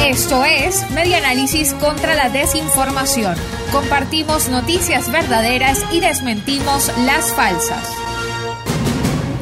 Esto es Media Análisis contra la Desinformación. Compartimos noticias verdaderas y desmentimos las falsas.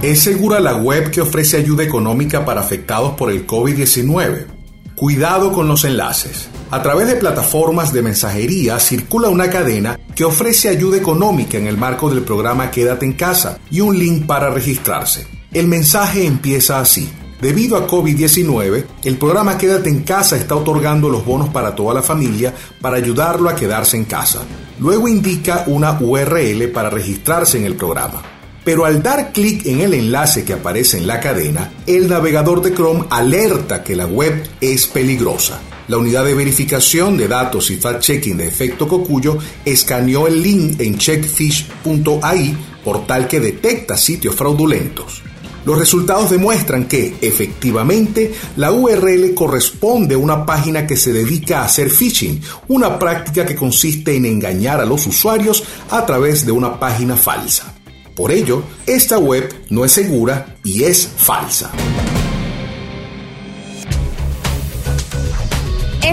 ¿Es segura la web que ofrece ayuda económica para afectados por el COVID-19? Cuidado con los enlaces. A través de plataformas de mensajería circula una cadena que ofrece ayuda económica en el marco del programa Quédate en casa y un link para registrarse. El mensaje empieza así. Debido a COVID-19, el programa Quédate en casa está otorgando los bonos para toda la familia para ayudarlo a quedarse en casa. Luego indica una URL para registrarse en el programa. Pero al dar clic en el enlace que aparece en la cadena, el navegador de Chrome alerta que la web es peligrosa. La unidad de verificación de datos y fact-checking de efecto Cocuyo escaneó el link en checkfish.ai, portal que detecta sitios fraudulentos. Los resultados demuestran que, efectivamente, la URL corresponde a una página que se dedica a hacer phishing, una práctica que consiste en engañar a los usuarios a través de una página falsa. Por ello, esta web no es segura y es falsa.